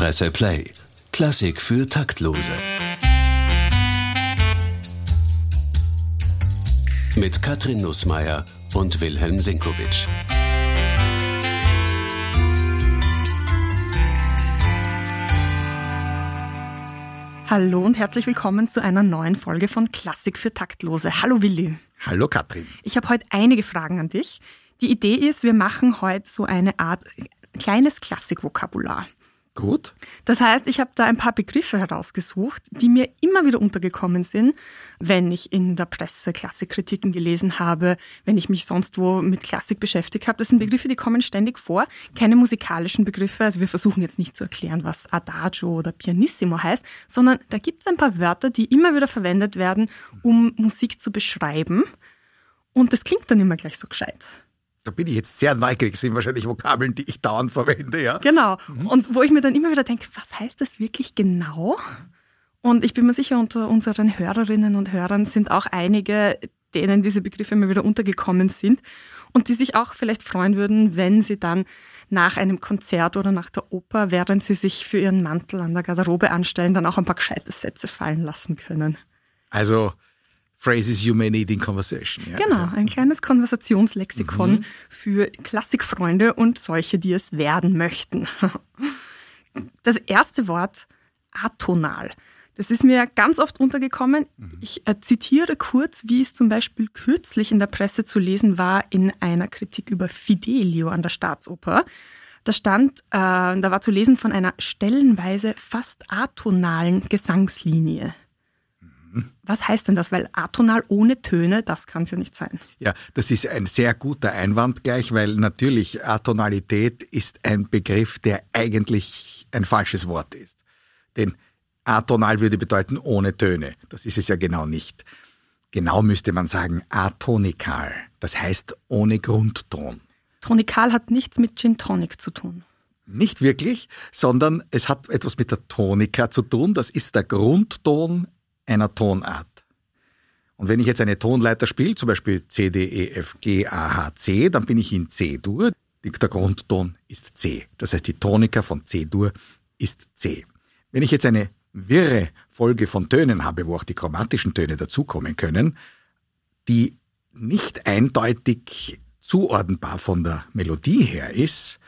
Presse Play. Klassik für Taktlose. Mit Katrin Nussmeier und Wilhelm Sinkowitsch. Hallo und herzlich willkommen zu einer neuen Folge von Klassik für Taktlose. Hallo Willi. Hallo Katrin. Ich habe heute einige Fragen an dich. Die Idee ist, wir machen heute so eine Art kleines Klassikvokabular. Gut. Das heißt, ich habe da ein paar Begriffe herausgesucht, die mir immer wieder untergekommen sind, wenn ich in der Presse Klassikkritiken gelesen habe, wenn ich mich sonst wo mit Klassik beschäftigt habe. Das sind Begriffe, die kommen ständig vor, keine musikalischen Begriffe. Also wir versuchen jetzt nicht zu erklären, was Adagio oder Pianissimo heißt, sondern da gibt es ein paar Wörter, die immer wieder verwendet werden, um Musik zu beschreiben. Und das klingt dann immer gleich so gescheit da bin ich jetzt sehr neugierig, sind wahrscheinlich Vokabeln, die ich dauernd verwende, ja. Genau. Mhm. Und wo ich mir dann immer wieder denke, was heißt das wirklich genau? Und ich bin mir sicher, unter unseren Hörerinnen und Hörern sind auch einige, denen diese Begriffe immer wieder untergekommen sind und die sich auch vielleicht freuen würden, wenn sie dann nach einem Konzert oder nach der Oper, während sie sich für ihren Mantel an der Garderobe anstellen, dann auch ein paar gescheite Sätze fallen lassen können. Also Phrases you may need in conversation. Ja. Genau, ein kleines Konversationslexikon mhm. für Klassikfreunde und solche, die es werden möchten. Das erste Wort atonal. Das ist mir ganz oft untergekommen. Mhm. Ich äh, zitiere kurz, wie es zum Beispiel kürzlich in der Presse zu lesen war in einer Kritik über Fidelio an der Staatsoper. Da stand, äh, da war zu lesen von einer stellenweise fast atonalen Gesangslinie. Was heißt denn das? Weil atonal ohne Töne, das kann es ja nicht sein. Ja, das ist ein sehr guter Einwand gleich, weil natürlich Atonalität ist ein Begriff, der eigentlich ein falsches Wort ist. Denn atonal würde bedeuten ohne Töne. Das ist es ja genau nicht. Genau müsste man sagen atonikal. Das heißt ohne Grundton. Tonikal hat nichts mit Gin Tonic zu tun. Nicht wirklich, sondern es hat etwas mit der Tonika zu tun. Das ist der Grundton einer Tonart. Und wenn ich jetzt eine Tonleiter spiele, zum Beispiel C, D, E, F, G, A, H, C, dann bin ich in C-Dur. Der Grundton ist C. Das heißt, die Tonika von C-Dur ist C. Wenn ich jetzt eine wirre Folge von Tönen habe, wo auch die chromatischen Töne dazukommen können, die nicht eindeutig zuordnenbar von der Melodie her ist,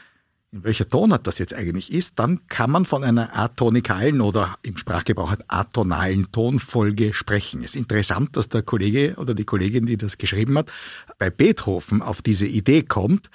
welcher Tonart das jetzt eigentlich ist, dann kann man von einer atonikalen oder im Sprachgebrauch atonalen Tonfolge sprechen. Es ist interessant, dass der Kollege oder die Kollegin, die das geschrieben hat, bei Beethoven auf diese Idee kommt,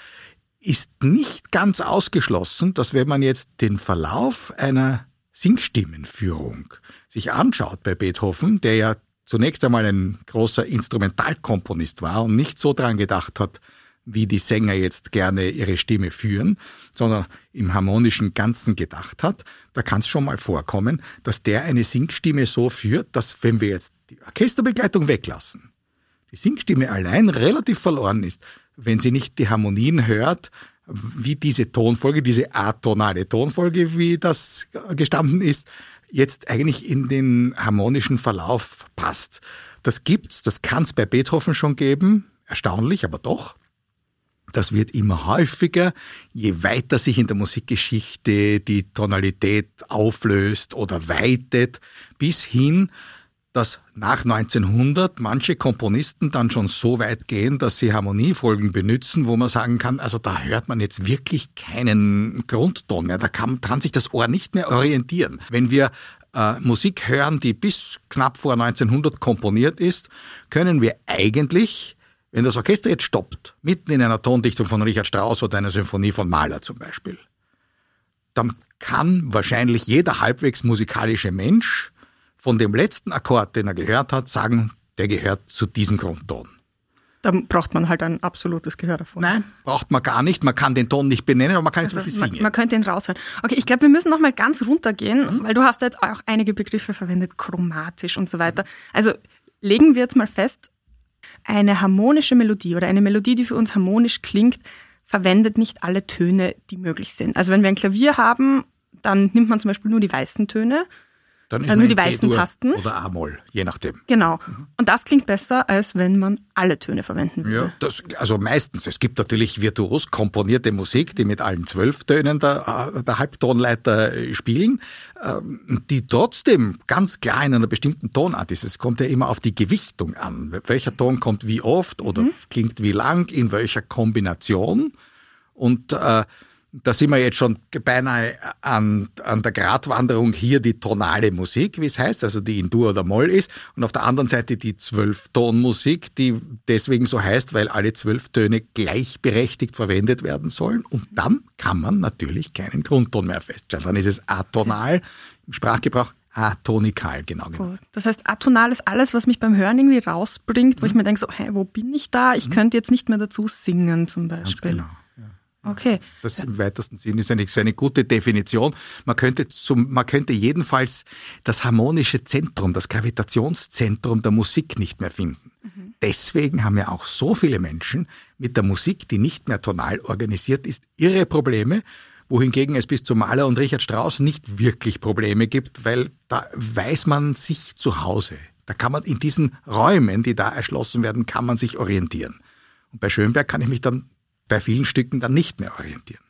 ist nicht ganz ausgeschlossen, dass wenn man jetzt den Verlauf einer Singstimmenführung sich anschaut bei Beethoven, der ja zunächst einmal ein großer Instrumentalkomponist war und nicht so dran gedacht hat, wie die Sänger jetzt gerne ihre Stimme führen, sondern im harmonischen Ganzen gedacht hat, da kann es schon mal vorkommen, dass der eine Singstimme so führt, dass wenn wir jetzt die Orchesterbegleitung weglassen, die Singstimme allein relativ verloren ist, wenn sie nicht die Harmonien hört, wie diese Tonfolge, diese atonale Tonfolge, wie das gestanden ist, jetzt eigentlich in den harmonischen Verlauf passt. Das gibt's, das kann es bei Beethoven schon geben, erstaunlich, aber doch. Das wird immer häufiger, je weiter sich in der Musikgeschichte die Tonalität auflöst oder weitet, bis hin, dass nach 1900 manche Komponisten dann schon so weit gehen, dass sie Harmoniefolgen benutzen, wo man sagen kann, also da hört man jetzt wirklich keinen Grundton mehr, da kann, kann sich das Ohr nicht mehr orientieren. Wenn wir äh, Musik hören, die bis knapp vor 1900 komponiert ist, können wir eigentlich wenn das Orchester jetzt stoppt, mitten in einer Tondichtung von Richard Strauss oder einer Symphonie von Mahler zum Beispiel, dann kann wahrscheinlich jeder halbwegs musikalische Mensch von dem letzten Akkord, den er gehört hat, sagen, der gehört zu diesem Grundton. Dann braucht man halt ein absolutes Gehör davon. Nein, braucht man gar nicht. Man kann den Ton nicht benennen, aber man kann also, nicht so singen. Man, könnte ihn raushören. Okay, ich glaube, wir müssen noch mal ganz runtergehen, mhm. weil du hast jetzt auch einige Begriffe verwendet, chromatisch und so weiter. Also legen wir jetzt mal fest, eine harmonische Melodie oder eine Melodie, die für uns harmonisch klingt, verwendet nicht alle Töne, die möglich sind. Also wenn wir ein Klavier haben, dann nimmt man zum Beispiel nur die weißen Töne. Dann ist äh, nur die weißen Tasten. Oder A-Moll, je nachdem. Genau. Und das klingt besser, als wenn man alle Töne verwenden würde. Ja, das, also meistens. Es gibt natürlich virtuos komponierte Musik, die mit allen zwölf Tönen der, äh, der Halbtonleiter äh, spielen, ähm, die trotzdem ganz klar in einer bestimmten Tonart ist. Es kommt ja immer auf die Gewichtung an. Welcher Ton kommt wie oft oder Mhm. klingt wie lang, in welcher Kombination. Und äh, da sind wir jetzt schon beinahe an, an der Gratwanderung hier die tonale Musik, wie es heißt, also die in Dur oder Moll ist, und auf der anderen Seite die Zwölftonmusik, die deswegen so heißt, weil alle zwölf Töne gleichberechtigt verwendet werden sollen. Und dann kann man natürlich keinen Grundton mehr feststellen. Dann ist es atonal im Sprachgebrauch, atonikal, genau. Gut. Das heißt, atonal ist alles, was mich beim Hören irgendwie rausbringt, wo Mhm. ich mir denke, so, hey, wo bin ich da? Ich könnte jetzt nicht mehr dazu singen zum Beispiel. Ganz genau. Okay. Das im weitesten Sinn ist eine, ist eine gute Definition. Man könnte, zum, man könnte jedenfalls das harmonische Zentrum, das Gravitationszentrum der Musik nicht mehr finden. Deswegen haben ja auch so viele Menschen mit der Musik, die nicht mehr tonal organisiert ist, ihre Probleme, wohingegen es bis zu Mahler und Richard Strauss nicht wirklich Probleme gibt, weil da weiß man sich zu Hause. Da kann man in diesen Räumen, die da erschlossen werden, kann man sich orientieren. Und bei Schönberg kann ich mich dann bei vielen Stücken dann nicht mehr orientieren.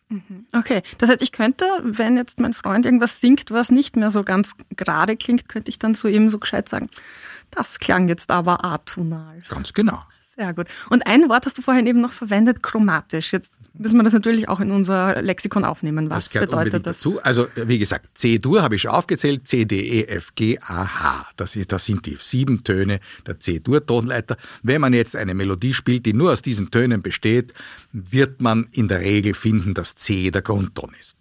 Okay. Das heißt, ich könnte, wenn jetzt mein Freund irgendwas singt, was nicht mehr so ganz gerade klingt, könnte ich dann zu ihm so gescheit sagen, das klang jetzt aber atonal. Ganz genau. Sehr gut. Und ein Wort hast du vorhin eben noch verwendet, chromatisch. Jetzt müssen wir das natürlich auch in unser Lexikon aufnehmen. Was Das gehört bedeutet das? dazu. Also wie gesagt, C-Dur habe ich schon aufgezählt, C, D, E, F, G, A, H. Das, ist, das sind die sieben Töne der C-Dur-Tonleiter. Wenn man jetzt eine Melodie spielt, die nur aus diesen Tönen besteht, wird man in der Regel finden, dass C der Grundton ist.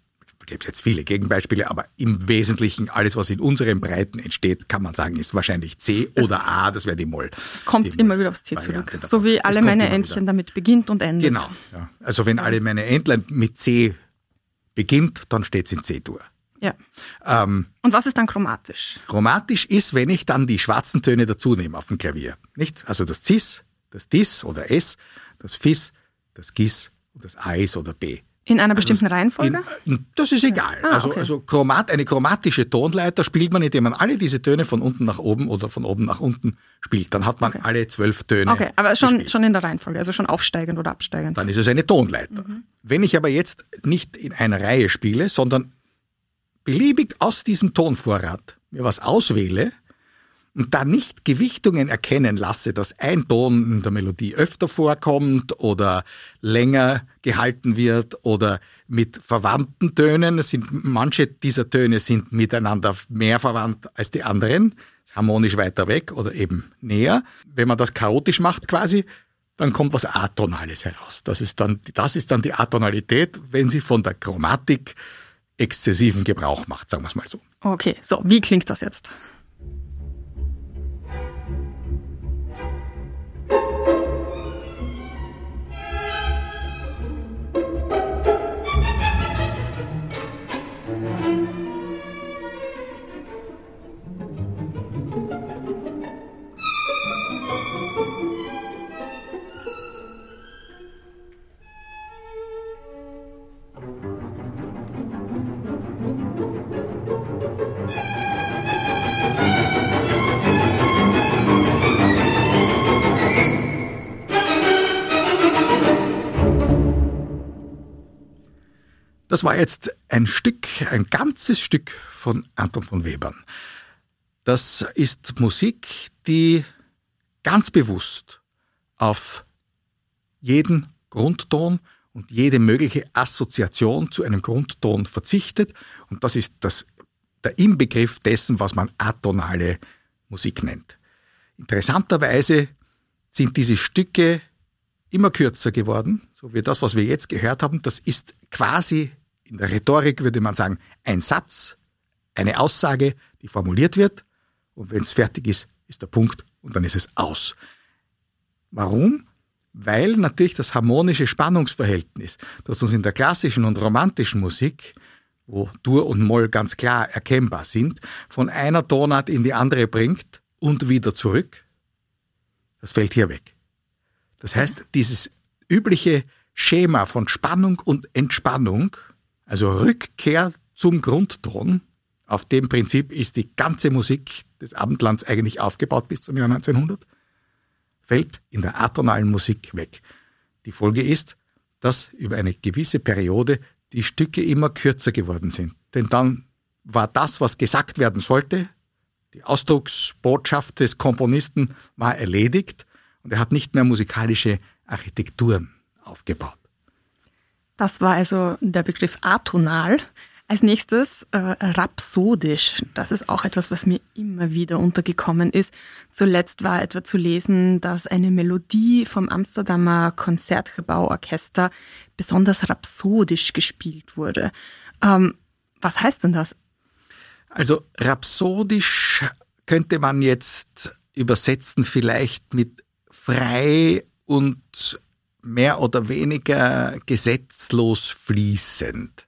Gibt es jetzt viele Gegenbeispiele, aber im Wesentlichen alles, was in unseren Breiten entsteht, kann man sagen, ist wahrscheinlich C oder A, das wäre die Moll. Es kommt die immer wieder aufs C zurück. davon. So wie Es alle meine Entchen wieder. damit beginnt und endet. Genau. Ja. Also wenn alle meine Entlein mit C beginnt, dann steht es in C-Dur. Ja. Ähm, Und was ist dann chromatisch? Chromatisch ist, wenn ich dann die schwarzen Töne dazu nehme auf dem Klavier. Nicht? Also das Cis, das Dis oder S, das Fis, das Gis und das Eis oder B. In einer bestimmten Reihenfolge? In, das ist egal. Ah, also okay. also Chromat, eine chromatische Tonleiter spielt man, indem man alle diese Töne von unten nach oben oder von oben nach unten spielt. Dann hat man alle zwölf Töne. Okay, aber schon, gespielt. schon in der Reihenfolge, also schon aufsteigend oder absteigend. Dann ist es eine Tonleiter. Wenn ich aber jetzt nicht in einer Reihe spiele, sondern beliebig aus diesem Tonvorrat mir was auswähle und da nicht Gewichtungen erkennen lasse, dass ein Ton in der Melodie öfter vorkommt oder länger gehalten wird oder mit verwandten Tönen, es sind, manche dieser Töne sind miteinander mehr verwandt als die anderen, harmonisch weiter weg oder eben näher. Wenn man das chaotisch macht quasi, dann kommt was Atonales heraus. Das ist dann, das ist dann die Atonalität, wenn sie von der Chromatik exzessiven Gebrauch macht, sagen wir es mal so. Okay, so, wie klingt das jetzt? Das war jetzt ein Stück, ein ganzes Stück von Anton von Webern. Das ist Musik, die ganz bewusst auf jeden Grundton und jede mögliche Assoziation zu einem Grundton verzichtet. Und das ist das, der Inbegriff dessen, was man atonale Musik nennt. Interessanterweise sind diese Stücke immer kürzer geworden, so wie das, was wir jetzt gehört haben. Das ist quasi in der Rhetorik, würde man sagen, ein Satz, eine Aussage, die formuliert wird. Und wenn es fertig ist, ist der Punkt und dann ist es aus. Warum? Weil natürlich das harmonische Spannungsverhältnis, das uns in der klassischen und romantischen Musik, wo Dur und Moll ganz klar erkennbar sind, von einer Tonart in die andere bringt und wieder zurück, das fällt hier weg. Das heißt, dieses übliche Schema von Spannung und Entspannung, also Rückkehr zum Grundton, Auf dem Prinzip ist die ganze Musik des Abendlands eigentlich aufgebaut bis zum Jahr 1900, fällt in der atonalen Musik weg. Die Folge ist, dass über eine gewisse Periode die Stücke immer kürzer geworden sind. Denn dann war das, was gesagt werden sollte, die Ausdrucksbotschaft des Komponisten war erledigt und er hat nicht mehr musikalische Architekturen aufgebaut. Das war also der Begriff atonal. Als nächstes äh, rhapsodisch. Das ist auch etwas, was mir immer wieder untergekommen ist. Zuletzt war etwa zu lesen, dass eine Melodie vom Amsterdamer Konzertgebauorchester besonders rhapsodisch gespielt wurde. Ähm, was heißt denn das? Also rhapsodisch könnte man jetzt übersetzen vielleicht mit frei und mehr oder weniger gesetzlos fließend.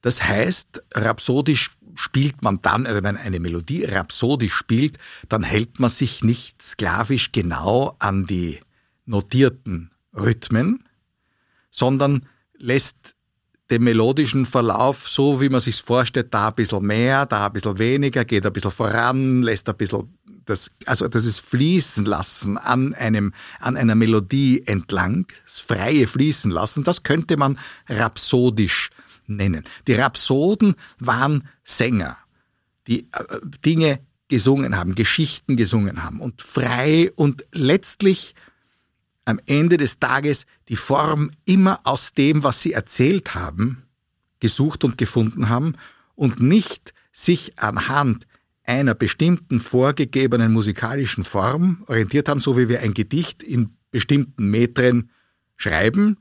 Das heißt, rhapsodisch spielt man dann, wenn man eine Melodie rhapsodisch spielt, dann hält man sich nicht sklavisch genau an die notierten Rhythmen, sondern lässt den melodischen Verlauf so, wie man sich vorstellt, da ein bisschen mehr, da ein bisschen weniger, geht ein bisschen voran, lässt ein bisschen das, also das ist Fließen lassen an einem, an einer Melodie entlang, das freie Fließen lassen, das könnte man rhapsodisch nennen. Die Rhapsoden waren Sänger, die äh, Dinge gesungen haben, Geschichten gesungen haben und frei und letztlich am Ende des Tages die Form immer aus dem, was sie erzählt haben, gesucht und gefunden haben und nicht sich anhand einer bestimmten vorgegebenen musikalischen Form orientiert haben, so wie wir ein Gedicht in bestimmten Metren schreiben,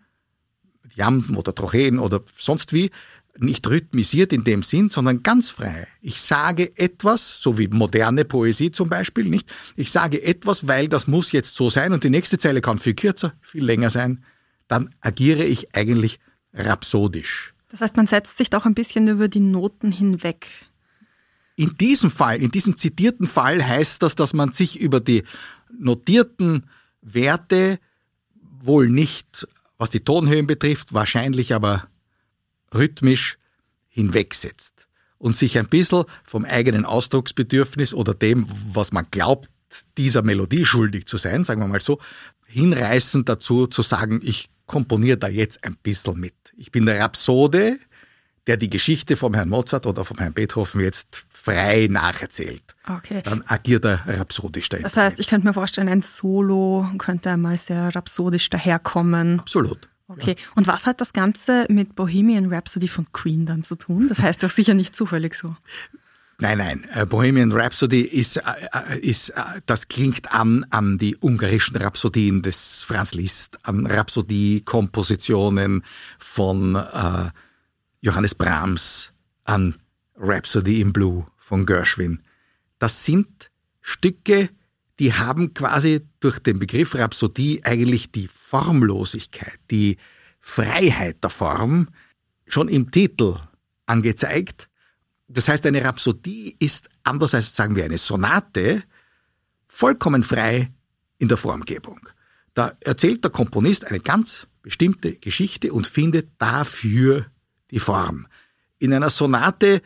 Jamben oder Trocheen oder sonst wie, nicht rhythmisiert in dem Sinn, sondern ganz frei. Ich sage etwas, so wie moderne Poesie zum Beispiel, nicht? Ich sage etwas, weil das muss jetzt so sein und die nächste Zeile kann viel kürzer, viel länger sein. Dann agiere ich eigentlich rhapsodisch. Das heißt, man setzt sich doch ein bisschen über die Noten hinweg. In diesem Fall, in diesem zitierten Fall heißt das, dass man sich über die notierten Werte wohl nicht, was die Tonhöhen betrifft, wahrscheinlich aber rhythmisch hinwegsetzt und sich ein bisschen vom eigenen Ausdrucksbedürfnis oder dem, was man glaubt, dieser Melodie schuldig zu sein, sagen wir mal so, hinreißen dazu zu sagen, ich komponiere da jetzt ein bisschen mit. Ich bin der Rhapsode, der die Geschichte vom Herrn Mozart oder vom Herrn Beethoven jetzt frei nacherzählt. Okay. Dann agiert er rhapsodisch dahin. Das heißt, ich könnte mir vorstellen, ein Solo könnte einmal sehr rhapsodisch daherkommen. Absolut. Okay, und was hat das Ganze mit Bohemian Rhapsody von Queen dann zu tun? Das heißt doch sicher nicht zufällig so. Nein, nein. Äh, Bohemian Rhapsody ist, äh, äh, ist das klingt an an die ungarischen Rhapsodien des Franz Liszt, an Rhapsodie-Kompositionen von äh, Johannes Brahms, an Rhapsody in Blue von Gershwin. Das sind Stücke, die haben quasi durch den Begriff Rhapsodie eigentlich die Formlosigkeit, die Freiheit der Form schon im Titel angezeigt. Das heißt, eine Rhapsodie ist anders als sagen wir eine Sonate vollkommen frei in der Formgebung. Da erzählt der Komponist eine ganz bestimmte Geschichte und findet dafür die Form. In einer Sonate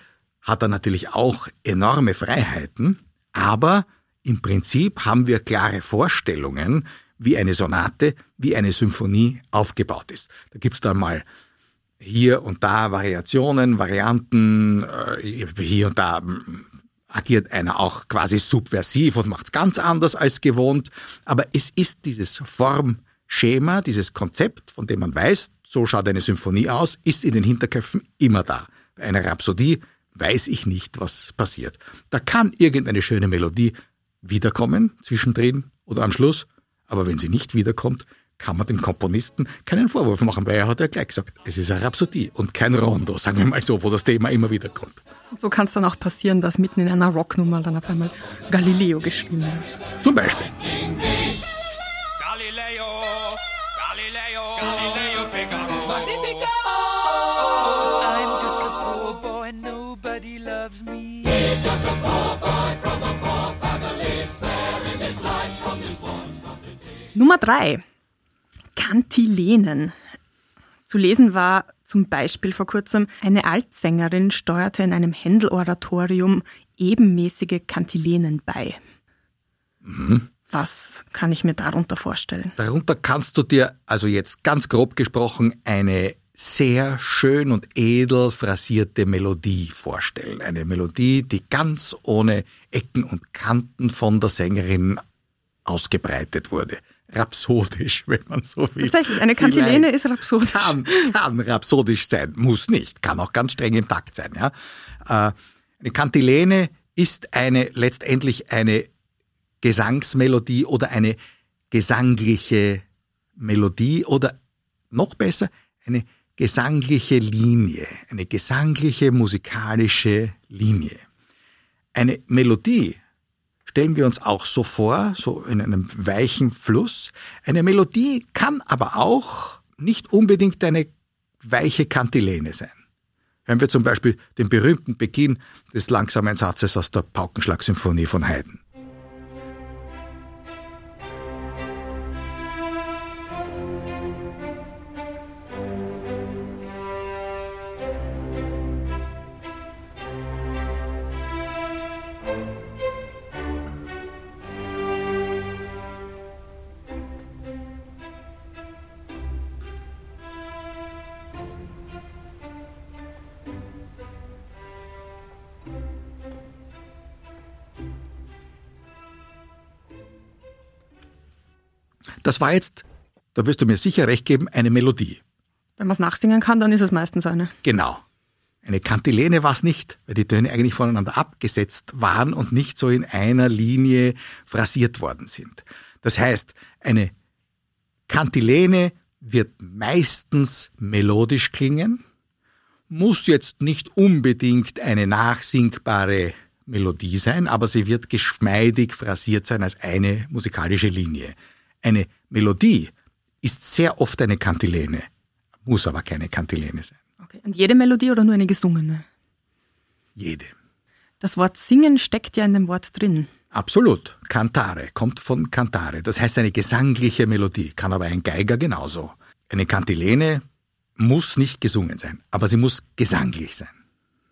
hat er natürlich auch enorme Freiheiten, aber im Prinzip haben wir klare Vorstellungen, wie eine Sonate, wie eine Symphonie aufgebaut ist. Da gibt's dann mal hier und da Variationen, Varianten, äh, hier und da hm, agiert einer auch quasi subversiv und macht's ganz anders als gewohnt. Aber es ist dieses Formschema, dieses Konzept, von dem man weiß, so schaut eine Symphonie aus, ist in den Hinterköpfen immer da. Bei einer Rhapsodie weiß ich nicht, was passiert. Da kann irgendeine schöne Melodie wiederkommen, zwischendrin oder am Schluss. Aber wenn sie nicht wiederkommt, kann man dem Komponisten keinen Vorwurf machen, weil er hat ja gleich gesagt, es ist eine Rhapsodie und kein Rondo, sagen wir mal so, wo das Thema immer wieder kommt. So kann es dann auch passieren, dass mitten in einer Rocknummer dann auf einmal Galileo geschrieben wird. Zum Beispiel. Nummer drei. Kantilenen. Zu lesen war Zum Beispiel vor kurzem eine Altsängerin steuerte in einem Händel-Oratorium ebenmäßige Kantilenen bei. Was kann ich mir darunter vorstellen? Darunter kannst du dir, also jetzt ganz grob gesprochen, eine sehr schön und edel phrasierte Melodie vorstellen. Eine Melodie, die ganz ohne Ecken und Kanten von der Sängerin ausgebreitet wurde. Rhapsodisch, wenn man so will. Tatsächlich, eine Kantilene ist rhapsodisch. Kann, kann rhapsodisch sein, muss nicht, kann auch ganz streng im Takt sein. Ja. Äh, Eine Kantilene ist eine letztendlich eine Gesangsmelodie oder eine gesangliche Melodie oder noch besser eine gesangliche Linie, eine gesangliche musikalische Linie. Eine Melodie stellen wir uns auch so vor, so in einem weichen Fluss. Eine Melodie kann aber auch nicht unbedingt eine weiche Kantilene sein. Hören wir zum Beispiel den berühmten Beginn des langsamen Satzes aus der Paukenschlagsymphonie von Haydn. Das war jetzt, da wirst du mir sicher recht geben, eine Melodie. Wenn man es nachsingen kann, dann ist es meistens eine. Genau. Eine Kantilene war es nicht, weil die Töne eigentlich voneinander abgesetzt waren und nicht so in einer Linie phrasiert worden sind. Das heißt, eine Kantilene wird meistens melodisch klingen, muss jetzt nicht unbedingt eine nachsingbare Melodie sein, aber sie wird geschmeidig phrasiert sein als eine musikalische Linie. Eine Melodie ist sehr oft eine Kantilene, muss aber keine Kantilene sein. Okay. Und jede Melodie oder nur eine gesungene? Jede. Das Wort singen steckt ja in dem Wort drin. Absolut. Cantare kommt von Cantare. Das heißt eine gesangliche Melodie, kann aber ein Geiger genauso. Eine Kantilene muss nicht gesungen sein, aber sie muss gesanglich sein.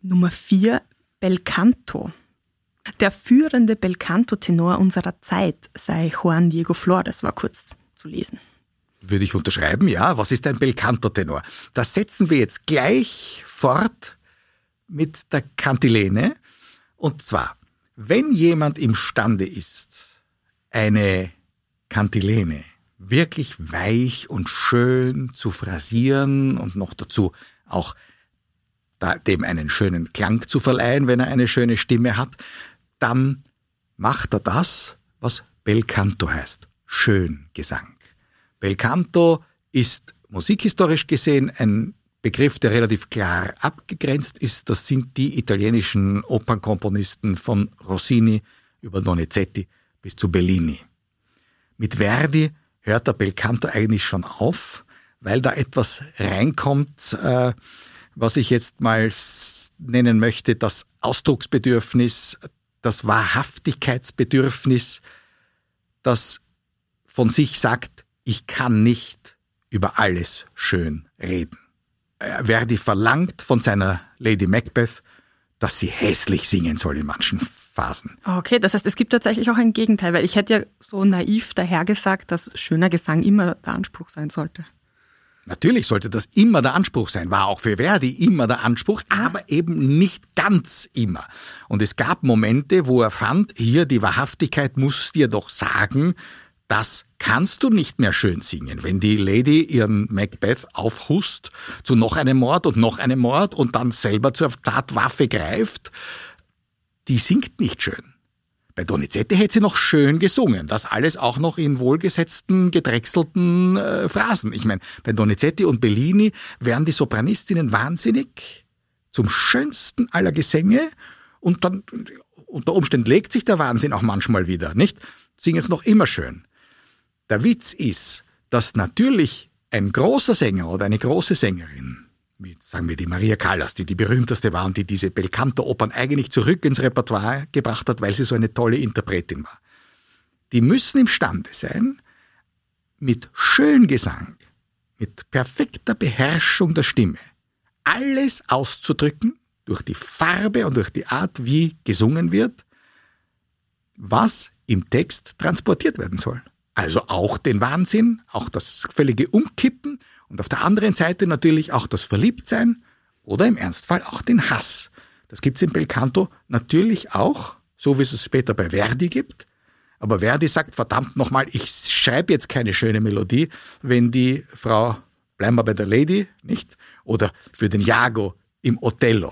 Nummer vier, Belcanto. Der führende Belcanto-Tenor unserer Zeit sei Juan Diego Flores, war kurz zu lesen. Würde ich unterschreiben, ja. Was ist ein Belcanto-Tenor? Das setzen wir jetzt gleich fort mit der Kantilene. Und zwar, wenn jemand imstande ist, eine Kantilene wirklich weich und schön zu phrasieren und noch dazu auch dem einen schönen Klang zu verleihen, wenn er eine schöne Stimme hat, dann macht er das, was Belcanto heißt. Schöngesang. Belcanto ist musikhistorisch gesehen ein Begriff, der relativ klar abgegrenzt ist. Das sind die italienischen Opernkomponisten von Rossini über Donizetti bis zu Bellini. Mit Verdi hört der Belcanto eigentlich schon auf, weil da etwas reinkommt, äh, was ich jetzt mal nennen möchte, das Ausdrucksbedürfnis, das Wahrhaftigkeitsbedürfnis, das von sich sagt, ich kann nicht über alles schön reden. Äh, Verdi verlangt von seiner Lady Macbeth, dass sie hässlich singen soll in manchen Phasen. Okay, das heißt, es gibt tatsächlich auch ein Gegenteil, weil ich hätte ja so naiv dahergesagt, dass schöner Gesang immer der Anspruch sein sollte. Natürlich sollte das immer der Anspruch sein, war auch für Verdi immer der Anspruch, aber eben nicht ganz immer. Und es gab Momente, wo er fand, hier die Wahrhaftigkeit muss dir doch sagen, das kannst du nicht mehr schön singen. Wenn die Lady ihren Macbeth aufhust zu noch einem Mord und noch einem Mord und dann selber zur Tatwaffe greift, die singt nicht schön. Bei Donizetti hätte sie noch schön gesungen. Das alles auch noch in wohlgesetzten, gedrechselten äh, Phrasen. Ich meine, bei Donizetti und Bellini werden die Sopranistinnen wahnsinnig zum schönsten aller Gesänge und dann unter Umständen legt sich der Wahnsinn auch manchmal wieder, nicht? Singen es noch immer schön. Der Witz ist, dass natürlich ein großer Sänger oder eine große Sängerin, wie sagen wir die Maria Callas, die die berühmteste war und die diese Belcanto-Opern eigentlich zurück ins Repertoire gebracht hat, weil sie so eine tolle Interpretin war. Die müssen imstande sein, mit Schöngesang, mit perfekter Beherrschung der Stimme, alles auszudrücken durch die Farbe und durch die Art, wie gesungen wird, was im Text transportiert werden soll. Also auch den Wahnsinn, auch das völlige Umkippen und auf der anderen Seite natürlich auch das Verliebtsein oder im Ernstfall auch den Hass. Das gibt es im Belcanto natürlich auch, so wie es es später bei Verdi gibt. Aber Verdi sagt, verdammt nochmal, ich schreibe jetzt keine schöne Melodie, wenn die Frau, bleiben wir bei der Lady, nicht? Oder für den Jago im Othello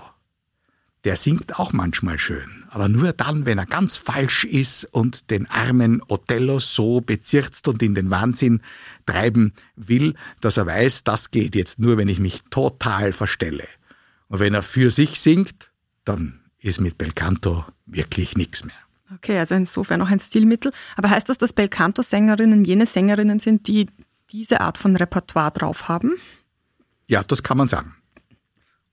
der singt auch manchmal schön, aber nur dann, wenn er ganz falsch ist und den armen Othello so bezirzt und in den Wahnsinn treiben will, dass er weiß, das geht jetzt nur, wenn ich mich total verstelle. Und wenn er für sich singt, dann ist mit Belcanto wirklich nichts mehr. Okay, also insofern auch ein Stilmittel. Aber heißt das, dass Belcanto-Sängerinnen jene Sängerinnen sind, die diese Art von Repertoire drauf haben? Ja, das kann man sagen.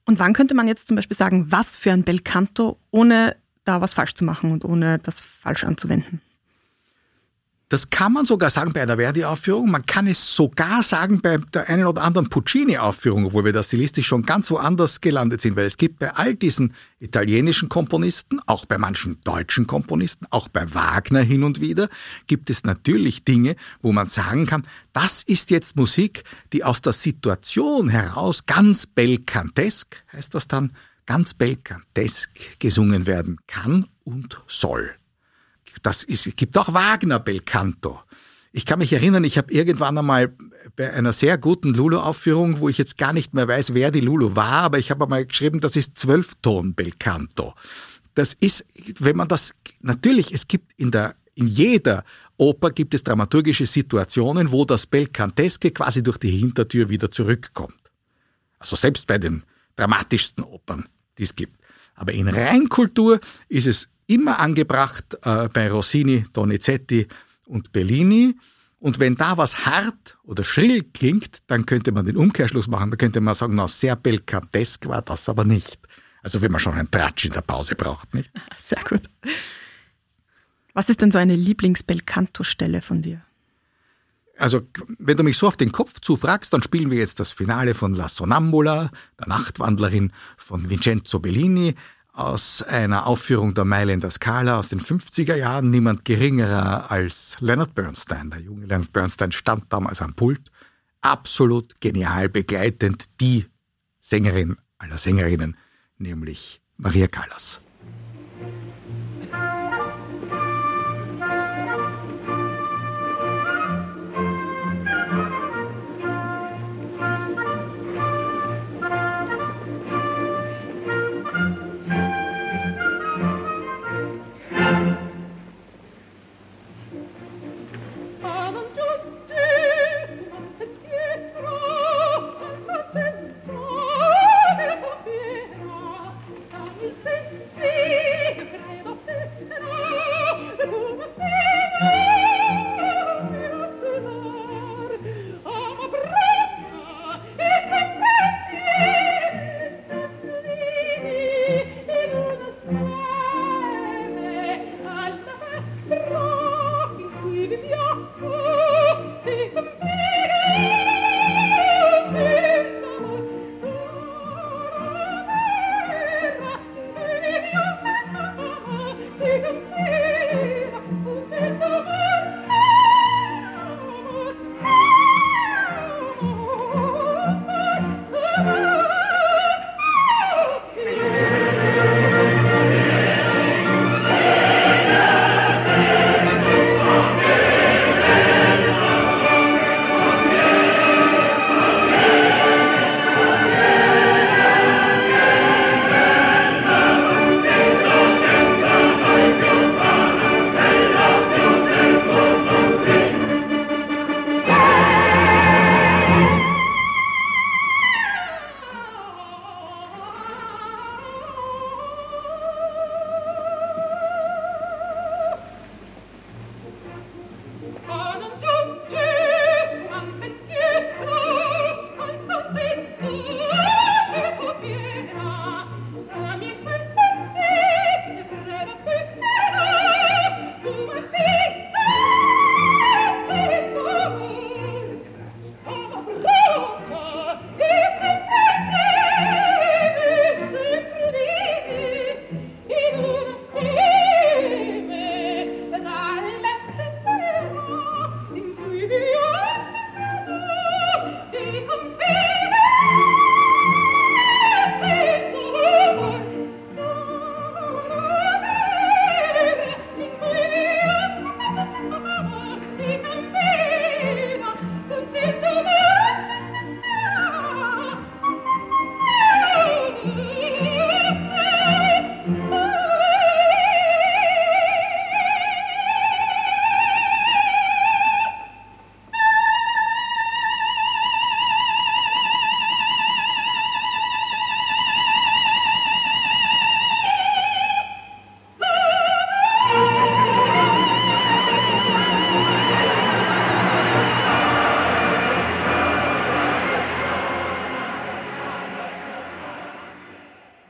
Und wann könnte man jetzt zum Beispiel sagen, was für ein Belcanto, ohne da was falsch zu machen und ohne das falsch anzuwenden? Das kann man sogar sagen bei einer Verdi-Aufführung. Man kann es sogar sagen bei der einen oder anderen Puccini-Aufführung, obwohl wir da stilistisch schon ganz woanders gelandet sind, weil es gibt bei all diesen italienischen Komponisten, auch bei manchen deutschen Komponisten, auch bei Wagner hin und wieder, gibt es natürlich Dinge, wo man sagen kann, das ist jetzt Musik, die aus der Situation heraus ganz belcantesk, heißt das dann, ganz belcantesk gesungen werden kann und soll das ist, gibt auch Wagner Belcanto. Ich kann mich erinnern, ich habe irgendwann einmal bei einer sehr guten Lulu-Aufführung, wo ich jetzt gar nicht mehr weiß, wer die Lulu war, aber ich habe einmal geschrieben, das ist Zwölfton Belcanto. Das ist, wenn man das, natürlich, es gibt in der, in jeder Oper gibt es dramaturgische Situationen, wo das Belcanteske quasi durch die Hintertür wieder zurückkommt. Also selbst bei den dramatischsten Opern, die es gibt. Aber in Reinkultur ist es immer angebracht äh, bei Rossini, Donizetti und Bellini. Und wenn da was hart oder schrill klingt, dann könnte man den Umkehrschluss machen. Da könnte man sagen, na, sehr belcantesk war das aber nicht. Also wenn man schon einen Tratsch in der Pause braucht, nicht? Sehr gut. Was ist denn so eine Lieblings-Belcanto-Stelle von dir? Also, wenn du mich so auf den Kopf zufragst, dann spielen wir jetzt das Finale von La Sonnambula, der Nachtwandlerin von Vincenzo Bellini, aus einer Aufführung der Mailänder Scala aus den 50er Jahren. Niemand geringerer als Leonard Bernstein. Der junge Leonard Bernstein stand damals am Pult. Absolut genial begleitend die Sängerin aller Sängerinnen, nämlich Maria Callas.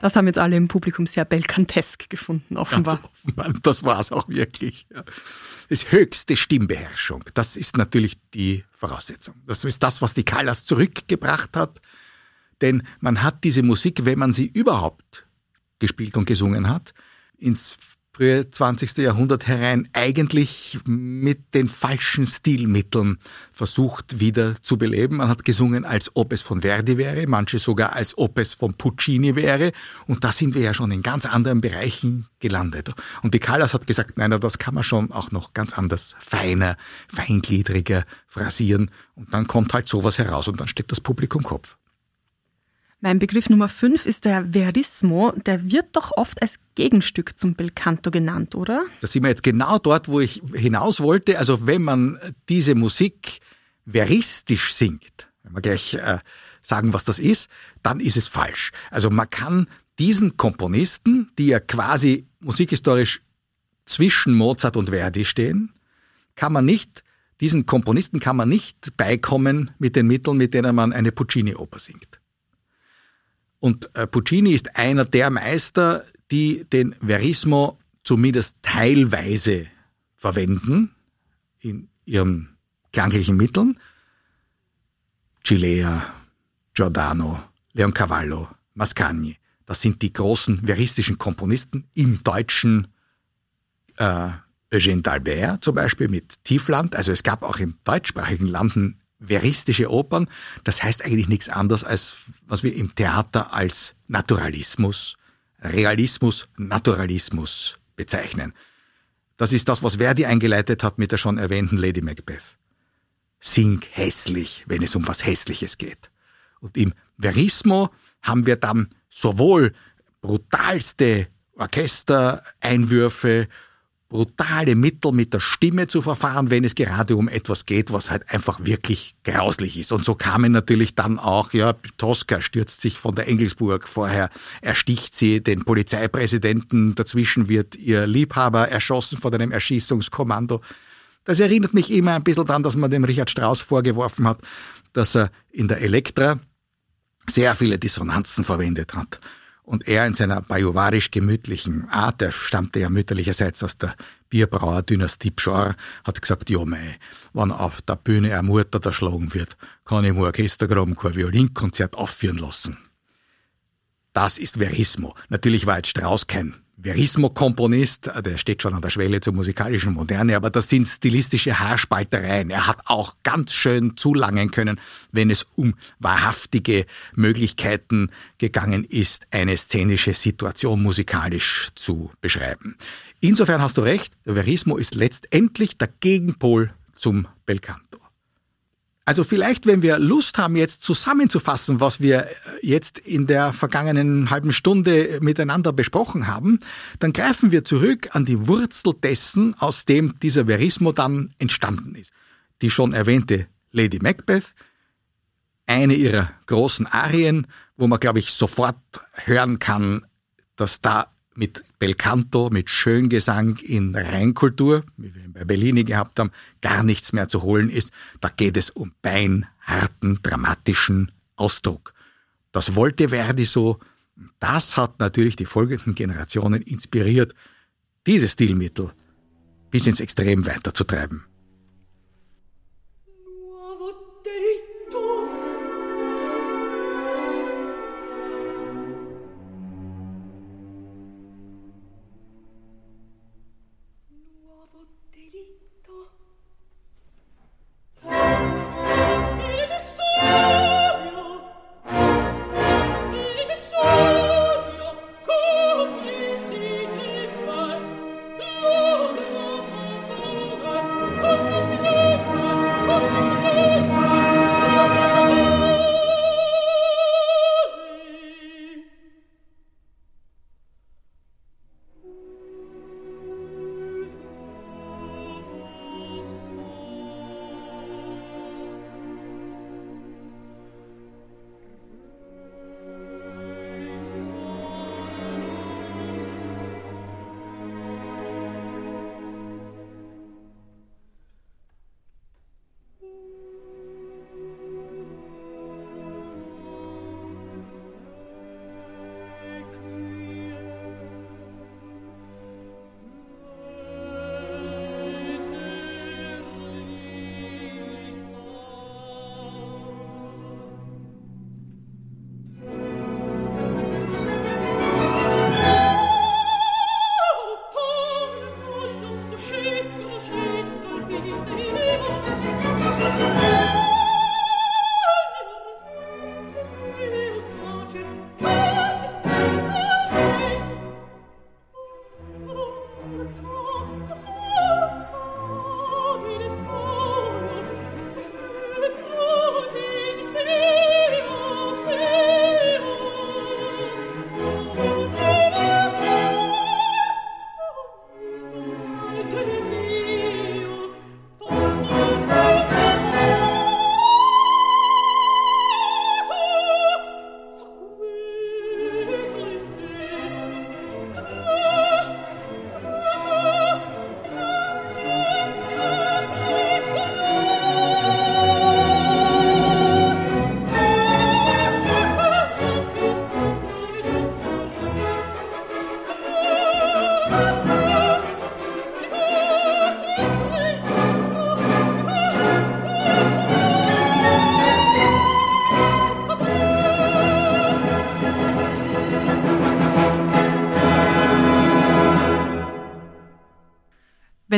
Das haben jetzt alle im Publikum sehr belkantesk gefunden, offenbar. Offenbar. Das war es auch wirklich. Das höchste Stimmbeherrschung, das ist natürlich die Voraussetzung. Das ist das, was die Callas zurückgebracht hat. Denn man hat diese Musik, wenn man sie überhaupt gespielt und gesungen hat, ins frühe 20. Jahrhundert herein eigentlich mit den falschen Stilmitteln versucht wieder zu beleben. Man hat gesungen, als ob es von Verdi wäre, manche sogar als ob es von Puccini wäre. Und da sind wir ja schon in ganz anderen Bereichen gelandet. Und die Callas hat gesagt, nein, das kann man schon auch noch ganz anders, feiner, feingliedriger phrasieren. Und dann kommt halt sowas heraus und dann steht das Publikum Kopf. Mein Begriff Nummer 5 ist der Verismo. Der wird doch oft als Gegenstück zum Belcanto genannt, oder? Da sind wir jetzt genau dort, wo ich hinaus wollte. Also wenn man diese Musik veristisch singt, wenn wir gleich äh, sagen, was das ist, dann ist es falsch. Also man kann diesen Komponisten, die ja quasi musikhistorisch zwischen Mozart und Verdi stehen, kann man nicht, diesen Komponisten kann man nicht beikommen mit den Mitteln, mit denen man eine Puccini-Oper singt. Und äh, Puccini ist einer der Meister, die den Verismo zumindest teilweise verwenden in ihren klanglichen Mitteln. Cilea, Giordano, Leoncavallo, Mascagni. Das sind die großen veristischen Komponisten. Im Deutschen äh, Eugène d'Albert zum Beispiel mit Tiefland. Also es gab auch im deutschsprachigen Landen veristische Opern, das heißt eigentlich nichts anderes als was wir im Theater als Naturalismus, Realismus, Naturalismus bezeichnen. Das ist das, was Verdi eingeleitet hat mit der schon erwähnten Lady Macbeth. Sing hässlich, wenn es um was Hässliches geht. Und im Verismo haben wir dann sowohl brutalste Orchestereinwürfe brutale Mittel mit der Stimme zu verfahren, wenn es gerade um etwas geht, was halt einfach wirklich grauslich ist. Und so kamen natürlich dann auch, ja, Tosca stürzt sich von der Engelsburg vorher, ersticht sie den Polizeipräsidenten, dazwischen wird ihr Liebhaber erschossen von einem Erschießungskommando. Das erinnert mich immer ein bisschen daran, dass man dem Richard Strauss vorgeworfen hat, dass er in der Elektra sehr viele Dissonanzen verwendet hat. Und er in seiner bajovarisch gemütlichen Art, er stammte ja mütterlicherseits aus der Bierbrauer-Dynastie Pschor, hat gesagt, ja mei, wenn auf der Bühne eine Mutter erschlagen wird, kann ich im Orchestergraben kein Violinkonzert aufführen lassen. Das ist Verismo. Natürlich war jetzt Strauss kein Verismo-Komponist, der steht schon an der Schwelle zur musikalischen Moderne, aber das sind stilistische Haarspaltereien. Er hat auch ganz schön zulangen können, wenn es um wahrhaftige Möglichkeiten gegangen ist, eine szenische Situation musikalisch zu beschreiben. Insofern hast du recht, der Verismo ist letztendlich der Gegenpol zum Belcanto. Also vielleicht, wenn wir Lust haben, jetzt zusammenzufassen, was wir äh, jetzt in der vergangenen halben Stunde miteinander besprochen haben, dann greifen wir zurück an die Wurzel dessen, aus dem dieser Verismo dann entstanden ist. Die schon erwähnte Lady Macbeth, eine ihrer großen Arien, wo man, glaube ich, sofort hören kann, dass da mit Belcanto, mit Schöngesang in Reinkultur, wie wir ihn bei Bellini gehabt haben, gar nichts mehr zu holen ist. Da geht es um beinharten, dramatischen Ausdruck. Das wollte Verdi so. Das hat natürlich die folgenden Generationen inspiriert, dieses Stilmittel bis ins Extrem weiterzutreiben.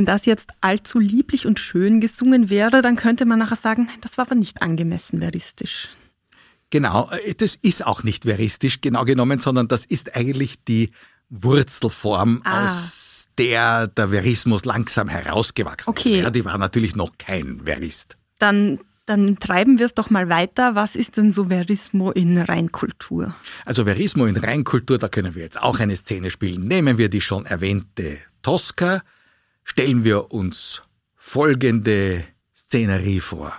Wenn das jetzt allzu lieblich und schön gesungen wäre, dann könnte man nachher sagen, das war aber nicht angemessen veristisch. Genau, äh, das ist auch nicht veristisch genau genommen, sondern das ist eigentlich die Wurzelform, Ah. aus der der Verismus langsam herausgewachsen Okay. ist. Verdi war natürlich noch kein Verist. Dann, dann treiben wir es doch mal weiter. Was ist denn so Verismo in Reinkultur? Also Verismo in Reinkultur, da können wir jetzt auch eine Szene spielen. Nehmen wir die schon erwähnte Tosca, stellen wir uns folgende Szenerie vor.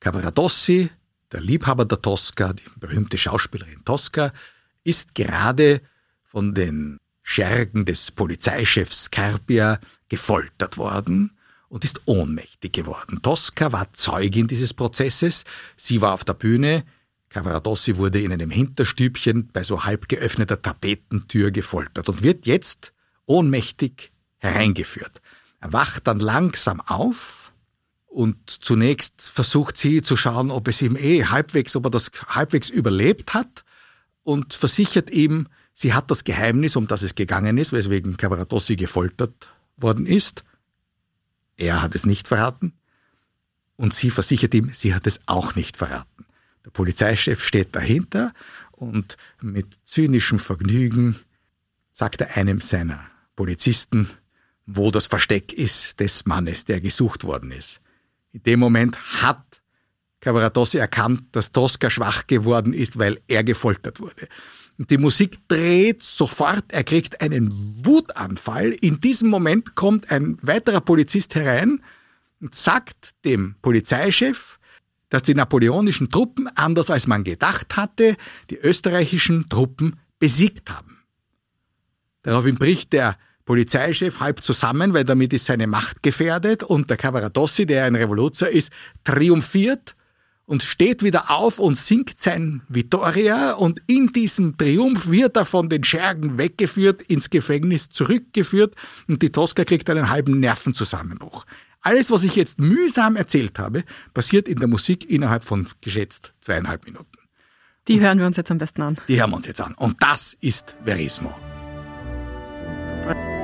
Cavaradossi, der Liebhaber der Tosca, die berühmte Schauspielerin Tosca, ist gerade von den Schergen des Polizeichefs Scarpia gefoltert worden und ist ohnmächtig geworden. Tosca war Zeugin dieses Prozesses. Sie war auf der Bühne. Cavaradossi wurde in einem Hinterstübchen bei so halb geöffneter Tapetentür gefoltert und wird jetzt ohnmächtig hereingeführt. Er wacht dann langsam auf und zunächst versucht sie zu schauen, ob es ihm eh halbwegs, ob er das halbwegs überlebt hat und versichert ihm, sie hat das Geheimnis, um das es gegangen ist, weswegen Cavaradossi gefoltert worden ist. Er hat es nicht verraten und sie versichert ihm, sie hat es auch nicht verraten. Der Polizeichef steht dahinter und mit zynischem Vergnügen sagt er einem seiner Polizisten, wo das Versteck ist des Mannes, der gesucht worden ist. In dem Moment hat Cavaradossi erkannt, dass Tosca schwach geworden ist, weil er gefoltert wurde. Und die Musik dreht sofort, er kriegt einen Wutanfall. In diesem Moment kommt ein weiterer Polizist herein und sagt dem Polizeichef, dass die napoleonischen Truppen, anders als man gedacht hatte, die österreichischen Truppen besiegt haben. Daraufhin bricht der Polizeichef halb zusammen, weil damit ist seine Macht gefährdet und der Cavaradossi, der ein Revoluzer ist, triumphiert und steht wieder auf und singt sein Vittoria und in diesem Triumph wird er von den Schergen weggeführt, ins Gefängnis zurückgeführt und die Tosca kriegt einen halben Nervenzusammenbruch. Alles, was ich jetzt mühsam erzählt habe, passiert in der Musik innerhalb von geschätzt zweieinhalb Minuten. Die hören wir uns jetzt am besten an. Die hören wir uns jetzt an. Und das ist Verismo. Sei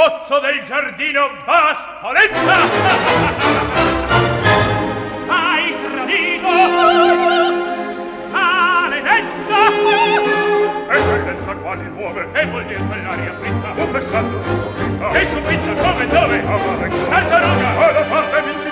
pozzo del giardino va a spoletta! Hai tradito! Maledetta! E tendenza quali nuove? Che vuol dire quell'aria fritta? Un messaggio di sconfitta! Che sconfitta come dove? A Marengo! Tartaruga! Alla parte vincita!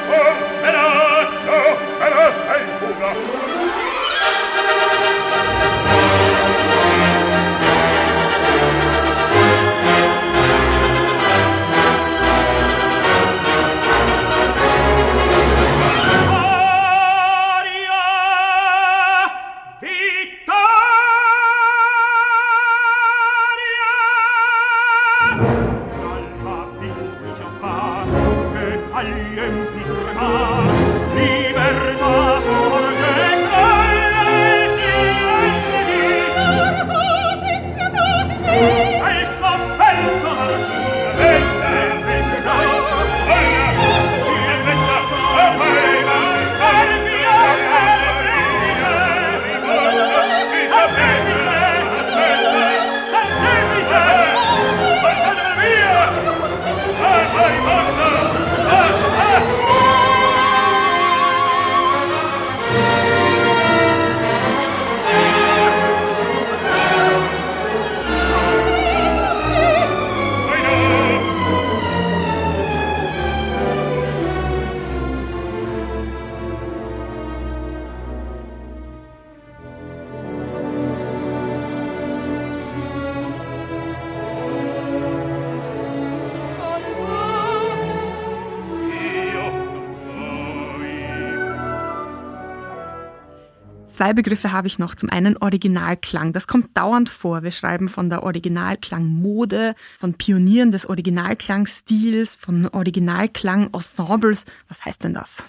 Zwei Begriffe habe ich noch. Zum einen Originalklang. Das kommt dauernd vor. Wir schreiben von der Originalklangmode, von Pionieren des Originalklangstils, von Originalklangensembles. Was heißt denn das?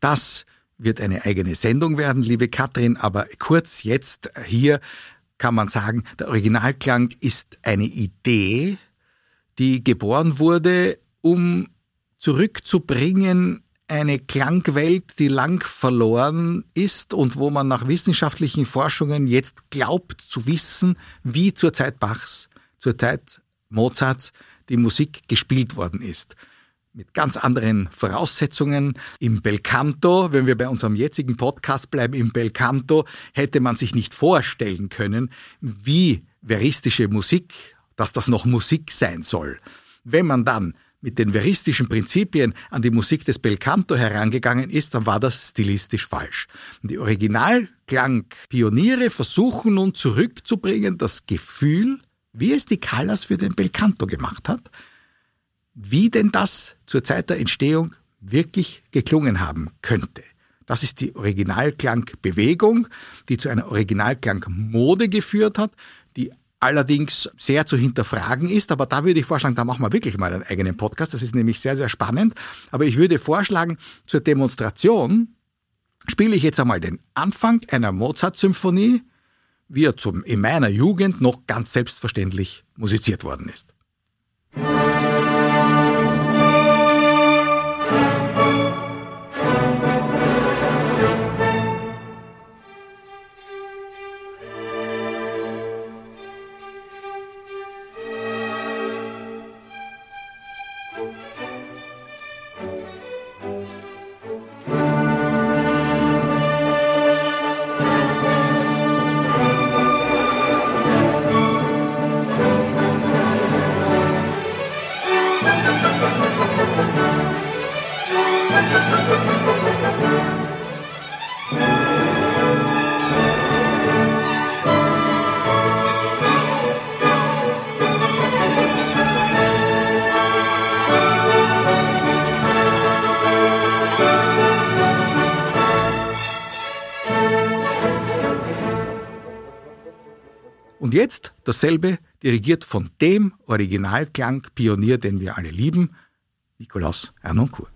Das wird eine eigene Sendung werden, liebe Katrin, aber kurz jetzt hier kann man sagen, der Originalklang ist eine Idee, die geboren wurde, um zurückzubringen eine Klangwelt, die lang verloren ist und wo man nach wissenschaftlichen Forschungen jetzt glaubt zu wissen, wie zur Zeit Bachs, zur Zeit Mozarts die Musik gespielt worden ist. Mit ganz anderen Voraussetzungen. Im Belcanto, wenn wir bei unserem jetzigen Podcast bleiben, im Belcanto hätte man sich nicht vorstellen können, wie veristische Musik, dass das noch Musik sein soll. Wenn man dann mit den veristischen Prinzipien an die Musik des Belcanto herangegangen ist, dann war das stilistisch falsch. Die Originalklangpioniere versuchen nun zurückzubringen das Gefühl, wie es die Callas für den Belcanto gemacht hat, wie denn das zur Zeit der Entstehung wirklich geklungen haben könnte. Das ist die Originalklangbewegung, die zu einer Originalklangmode geführt hat, allerdings sehr zu hinterfragen ist. Aber da würde ich vorschlagen, da machen wir wirklich mal einen eigenen Podcast. Das ist nämlich sehr, sehr spannend. Aber ich würde vorschlagen, zur Demonstration spiele ich jetzt einmal den Anfang einer Mozart-Symphonie, wie er zum, in meiner Jugend noch ganz selbstverständlich musiziert worden ist. Dasselbe, dirigiert von dem Originalklangpionier, den wir alle lieben, Nicolas Arnoncourt.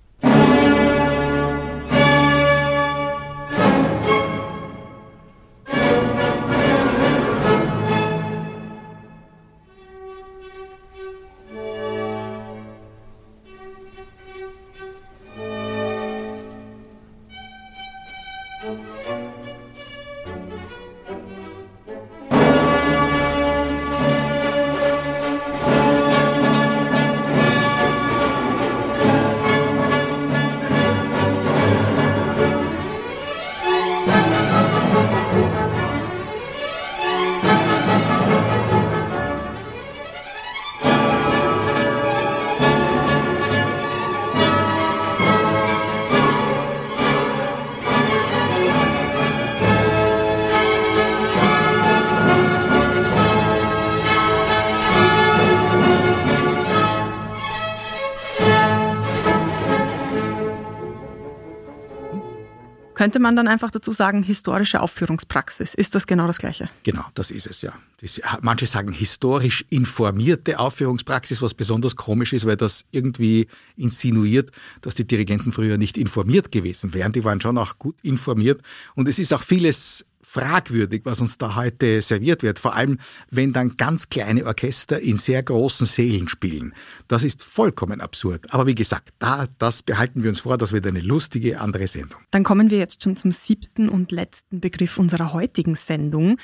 Könnte man dann einfach dazu sagen, historische Aufführungspraxis? Ist das genau das Gleiche? Genau, das ist es ja. Das, manche sagen historisch informierte Aufführungspraxis, was besonders komisch ist, weil das irgendwie insinuiert, dass die Dirigenten früher nicht informiert gewesen wären. Die waren schon auch gut informiert. Und es ist auch vieles fragwürdig, was uns da heute serviert wird. Vor allem, wenn dann ganz kleine Orchester in sehr großen Sälen spielen. Das ist vollkommen absurd. Aber wie gesagt, da, das behalten wir uns vor. Das wird eine lustige andere Sendung. Dann kommen wir jetzt schon zum siebten und letzten Begriff unserer heutigen Sendung.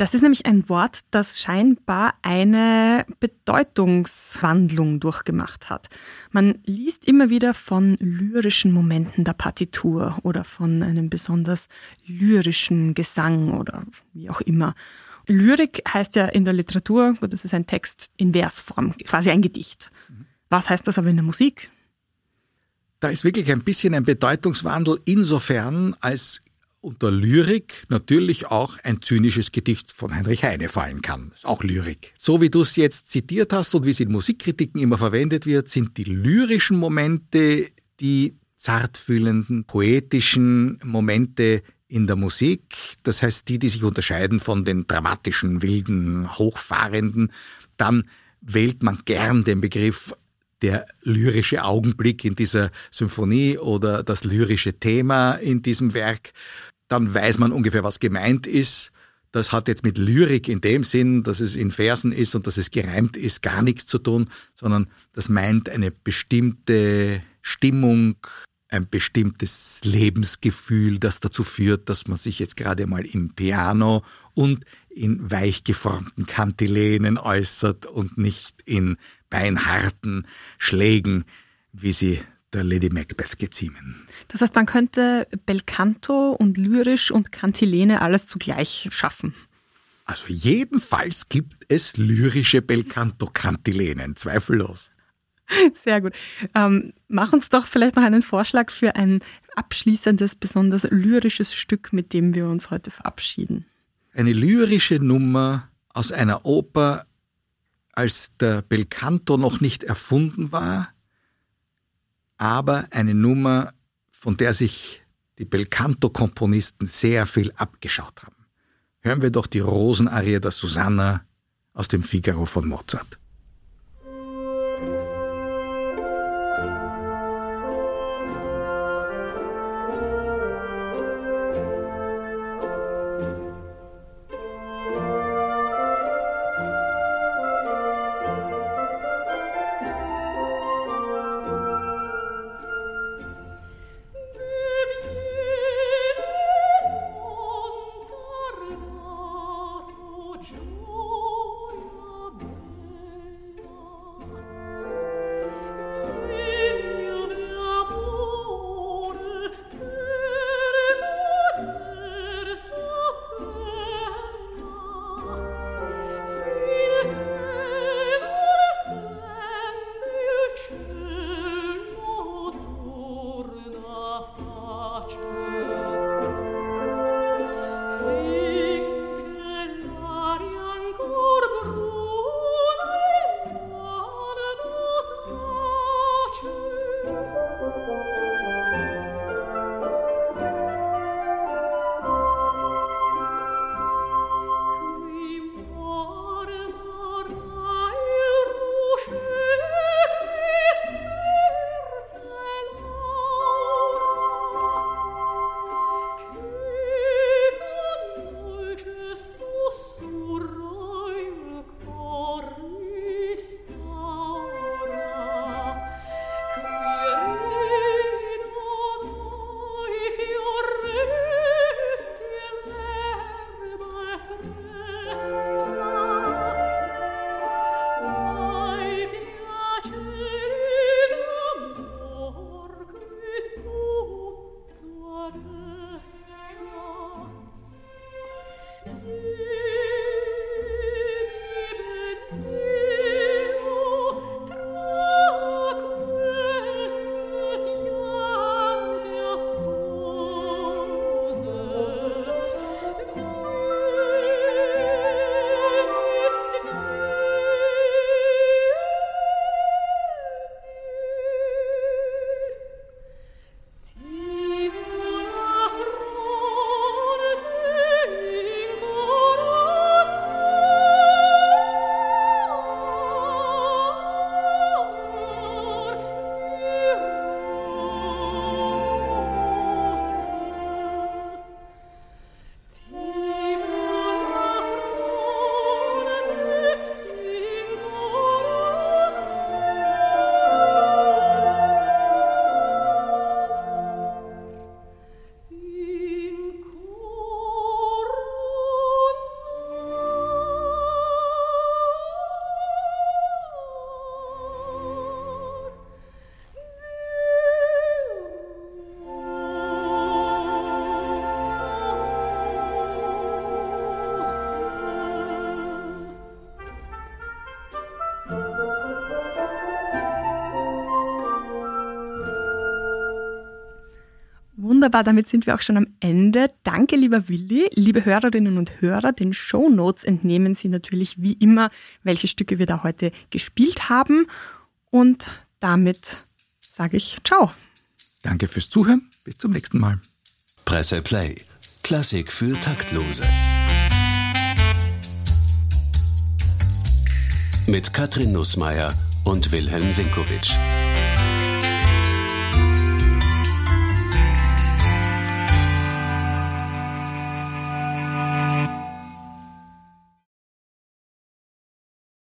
Das ist nämlich ein Wort, das scheinbar eine Bedeutungswandlung durchgemacht hat. Man liest immer wieder von lyrischen Momenten der Partitur oder von einem besonders lyrischen Gesang oder wie auch immer. Lyrik heißt ja in der Literatur, das ist ein Text in Versform, quasi ein Gedicht. Was heißt das aber in der Musik? Da ist wirklich ein bisschen ein Bedeutungswandel insofern, als unter Lyrik natürlich auch ein zynisches Gedicht von Heinrich Heine fallen kann. Ist auch Lyrik. So wie du es jetzt zitiert hast und wie es in Musikkritiken immer verwendet wird, sind die lyrischen Momente die zartfühlenden, poetischen Momente, in der Musik, das heißt die, die sich unterscheiden von den dramatischen, wilden, hochfahrenden, dann wählt man gern den Begriff der lyrische Augenblick in dieser Symphonie oder das lyrische Thema in diesem Werk. Dann weiß man ungefähr, was gemeint ist. Das hat jetzt mit Lyrik in dem Sinn, dass es in Versen ist und dass es gereimt ist, gar nichts zu tun, sondern das meint eine bestimmte Stimmung, ein bestimmtes Lebensgefühl, das dazu führt, dass man sich jetzt gerade mal im Piano und in weich geformten Kantilenen äußert und nicht in beinharten Schlägen, wie sie der Lady Macbeth geziemen. Das heißt, man könnte Belcanto und lyrisch und Kantilene alles zugleich schaffen. Also jedenfalls gibt es lyrische Belcanto-Kantilenen, zweifellos. Sehr gut. Ähm, mach uns doch vielleicht noch einen Vorschlag für ein abschließendes, besonders lyrisches Stück, mit dem wir uns heute verabschieden. Eine lyrische Nummer aus einer Oper, als der Belcanto noch nicht erfunden war, aber eine Nummer, von der sich die Belcanto-Komponisten sehr viel abgeschaut haben. Hören wir doch die Rosenarie der Susanna aus dem Figaro von Mozart. Wunderbar, damit sind wir auch schon am Ende. Danke, lieber Willi. Liebe Hörerinnen und Hörer, den Show Notes entnehmen Sie natürlich wie immer, welche Stücke wir da heute gespielt haben. Und damit sage ich Ciao. Danke fürs Zuhören. Bis zum nächsten Mal. Presse Play. Klassik für Taktlose. Mit Katrin Nussmeier und Wilhelm Sinkowitsch.